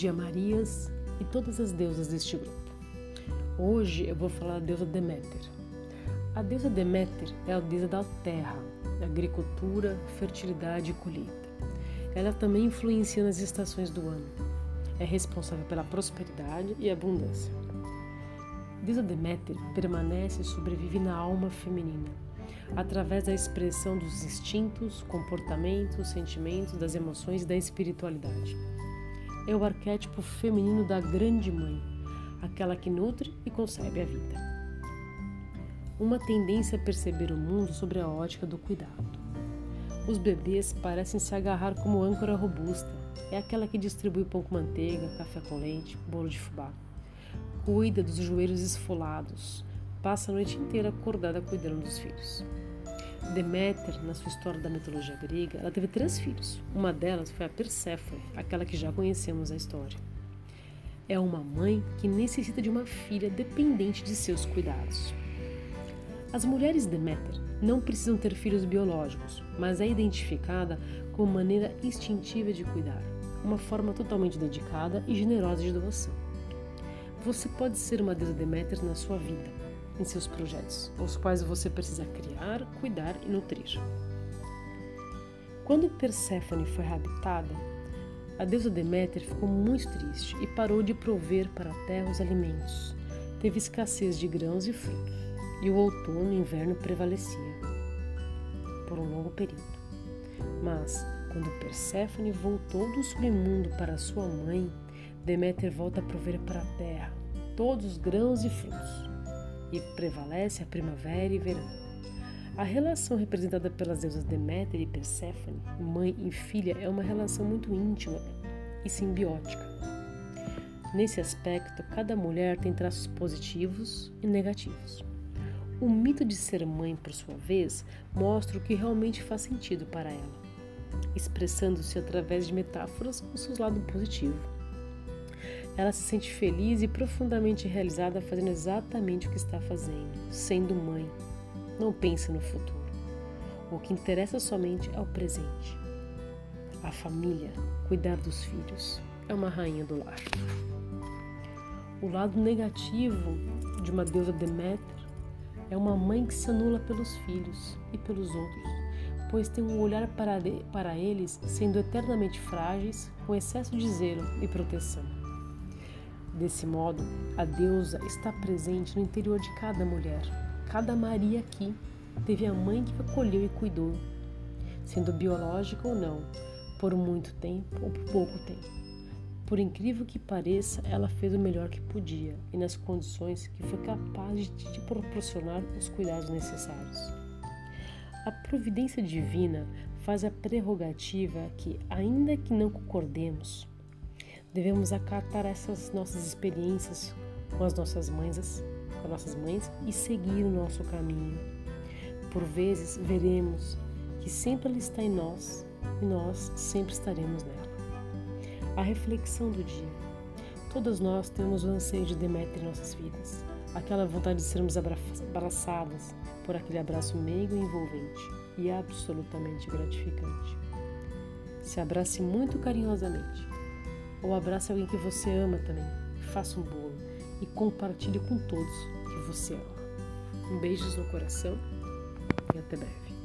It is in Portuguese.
dia, Marias e todas as deusas deste grupo. Hoje eu vou falar da deusa Deméter. A deusa Deméter é a deusa da terra, agricultura, fertilidade e colheita. Ela também influencia nas estações do ano. É responsável pela prosperidade e abundância. A deusa Deméter permanece e sobrevive na alma feminina, através da expressão dos instintos, comportamentos, sentimentos, das emoções e da espiritualidade. É o arquétipo feminino da grande mãe, aquela que nutre e concebe a vida. Uma tendência a perceber o mundo sobre a ótica do cuidado. Os bebês parecem se agarrar como âncora robusta. É aquela que distribui pão com manteiga, café com leite, bolo de fubá. Cuida dos joelhos esfolados. Passa a noite inteira acordada cuidando dos filhos. Deméter, na sua história da mitologia grega, ela teve três filhos. Uma delas foi a Perséfone, aquela que já conhecemos a história. É uma mãe que necessita de uma filha dependente de seus cuidados. As mulheres Deméter não precisam ter filhos biológicos, mas é identificada como maneira instintiva de cuidar, uma forma totalmente dedicada e generosa de doação. Você pode ser uma deusa Deméter na sua vida, em seus projetos, os quais você precisa criar, cuidar e nutrir. Quando Perséfone foi raptada, a deusa Deméter ficou muito triste e parou de prover para a terra os alimentos. Teve escassez de grãos e frutos, e o outono e inverno prevalecia por um longo período. Mas quando Perséfone voltou do submundo para sua mãe, Deméter volta a prover para a terra todos os grãos e frutos e prevalece a primavera e verão. A relação representada pelas deusas Deméter e Perséfone, mãe e filha, é uma relação muito íntima e simbiótica. Nesse aspecto, cada mulher tem traços positivos e negativos. O mito de ser mãe, por sua vez, mostra o que realmente faz sentido para ela, expressando-se através de metáforas o seu lado positivo. Ela se sente feliz e profundamente realizada fazendo exatamente o que está fazendo, sendo mãe. Não pensa no futuro. O que interessa somente é o presente. A família, cuidar dos filhos, é uma rainha do lar. O lado negativo de uma deusa Deméter é uma mãe que se anula pelos filhos e pelos outros, pois tem um olhar para, para eles sendo eternamente frágeis, com excesso de zelo e proteção. Desse modo, a deusa está presente no interior de cada mulher. Cada Maria aqui teve a mãe que acolheu e cuidou, sendo biológica ou não, por muito tempo ou por pouco tempo. Por incrível que pareça, ela fez o melhor que podia e nas condições que foi capaz de te proporcionar os cuidados necessários. A providência divina faz a prerrogativa que, ainda que não concordemos, Devemos acatar essas nossas experiências com as nossas mães, com as nossas mães e seguir o nosso caminho. Por vezes veremos que sempre ela está em nós e nós sempre estaremos nela. A reflexão do dia. Todas nós temos o anseio de Deméter em nossas vidas, aquela vontade de sermos abraçadas por aquele abraço meigo e envolvente e absolutamente gratificante. Se abrace muito carinhosamente ou abrace alguém que você ama também. Faça um bolo e compartilhe com todos que você ama. Um beijo no coração e até breve.